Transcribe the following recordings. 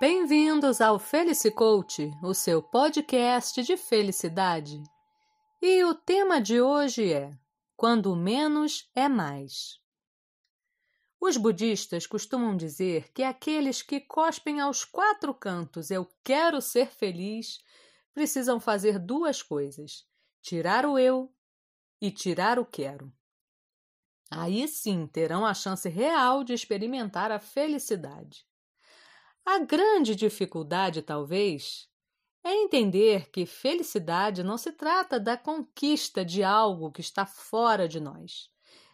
Bem-vindos ao Felice Coach, o seu podcast de felicidade. E o tema de hoje é: Quando menos é mais. Os budistas costumam dizer que aqueles que cospem aos quatro cantos eu quero ser feliz precisam fazer duas coisas: tirar o eu e tirar o quero. Aí sim terão a chance real de experimentar a felicidade. A grande dificuldade, talvez, é entender que felicidade não se trata da conquista de algo que está fora de nós,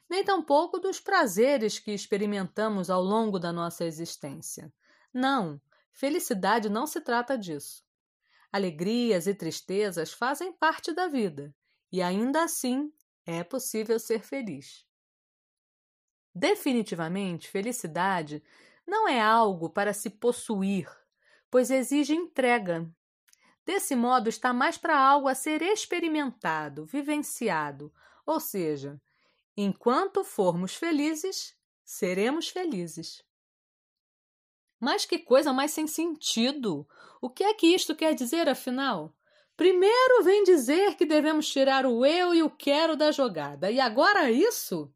nem tampouco dos prazeres que experimentamos ao longo da nossa existência. Não, felicidade não se trata disso. Alegrias e tristezas fazem parte da vida, e ainda assim é possível ser feliz. Definitivamente, felicidade não é algo para se possuir, pois exige entrega. Desse modo, está mais para algo a ser experimentado, vivenciado, ou seja, enquanto formos felizes, seremos felizes. Mas que coisa mais sem sentido! O que é que isto quer dizer, afinal? Primeiro vem dizer que devemos tirar o eu e o quero da jogada, e agora isso?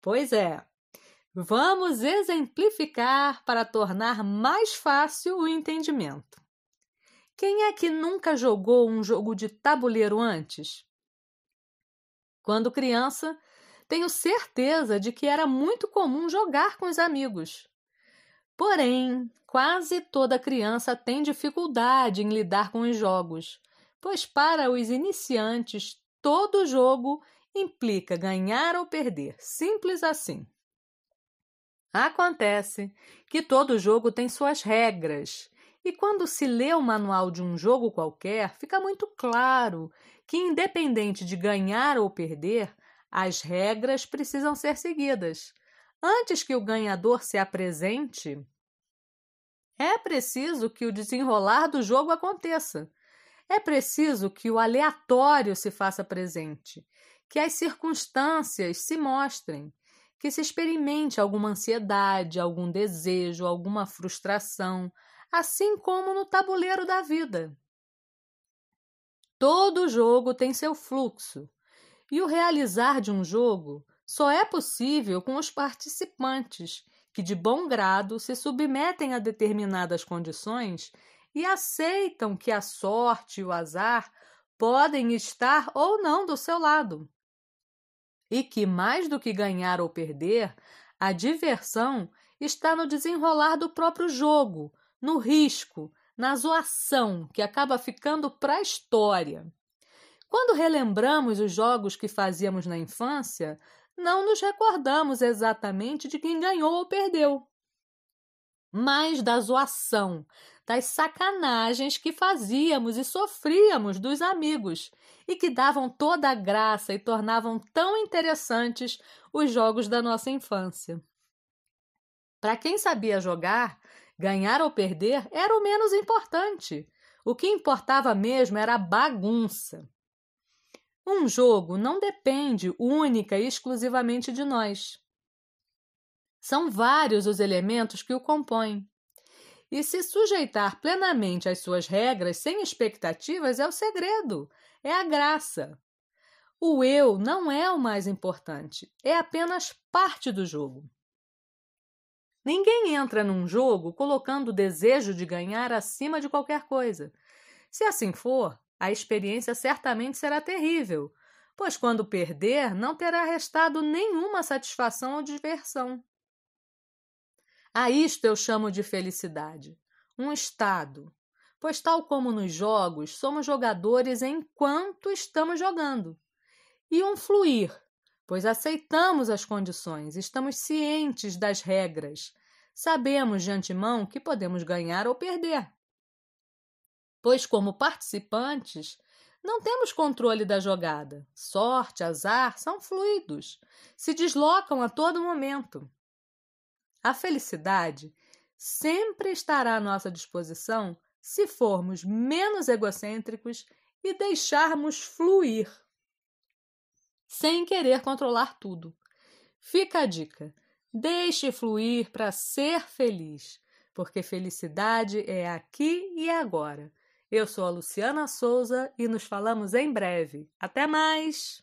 Pois é, Vamos exemplificar para tornar mais fácil o entendimento. Quem é que nunca jogou um jogo de tabuleiro antes? Quando criança, tenho certeza de que era muito comum jogar com os amigos. Porém, quase toda criança tem dificuldade em lidar com os jogos, pois para os iniciantes todo jogo implica ganhar ou perder, simples assim. Acontece que todo jogo tem suas regras, e quando se lê o manual de um jogo qualquer, fica muito claro que, independente de ganhar ou perder, as regras precisam ser seguidas. Antes que o ganhador se apresente, é preciso que o desenrolar do jogo aconteça. É preciso que o aleatório se faça presente, que as circunstâncias se mostrem que se experimente alguma ansiedade, algum desejo, alguma frustração, assim como no tabuleiro da vida. Todo jogo tem seu fluxo, e o realizar de um jogo só é possível com os participantes que, de bom grado, se submetem a determinadas condições e aceitam que a sorte e o azar podem estar ou não do seu lado e que, mais do que ganhar ou perder, a diversão está no desenrolar do próprio jogo, no risco, na zoação que acaba ficando para a história. Quando relembramos os jogos que fazíamos na infância, não nos recordamos exatamente de quem ganhou ou perdeu, mas da zoação, das sacanagens que fazíamos e sofríamos dos amigos e que davam toda a graça e tornavam tão interessantes os jogos da nossa infância. Para quem sabia jogar, ganhar ou perder era o menos importante. O que importava mesmo era a bagunça. Um jogo não depende única e exclusivamente de nós. São vários os elementos que o compõem. E se sujeitar plenamente às suas regras sem expectativas é o segredo, é a graça. O eu não é o mais importante, é apenas parte do jogo. Ninguém entra num jogo colocando o desejo de ganhar acima de qualquer coisa. Se assim for, a experiência certamente será terrível, pois quando perder, não terá restado nenhuma satisfação ou diversão. A isto eu chamo de felicidade, um estado, pois, tal como nos jogos, somos jogadores enquanto estamos jogando, e um fluir, pois aceitamos as condições, estamos cientes das regras, sabemos de antemão que podemos ganhar ou perder. Pois, como participantes, não temos controle da jogada. Sorte, azar são fluidos, se deslocam a todo momento. A felicidade sempre estará à nossa disposição se formos menos egocêntricos e deixarmos fluir, sem querer controlar tudo. Fica a dica: deixe fluir para ser feliz. porque felicidade é aqui e agora. Eu sou a Luciana Souza e nos falamos em breve. Até mais!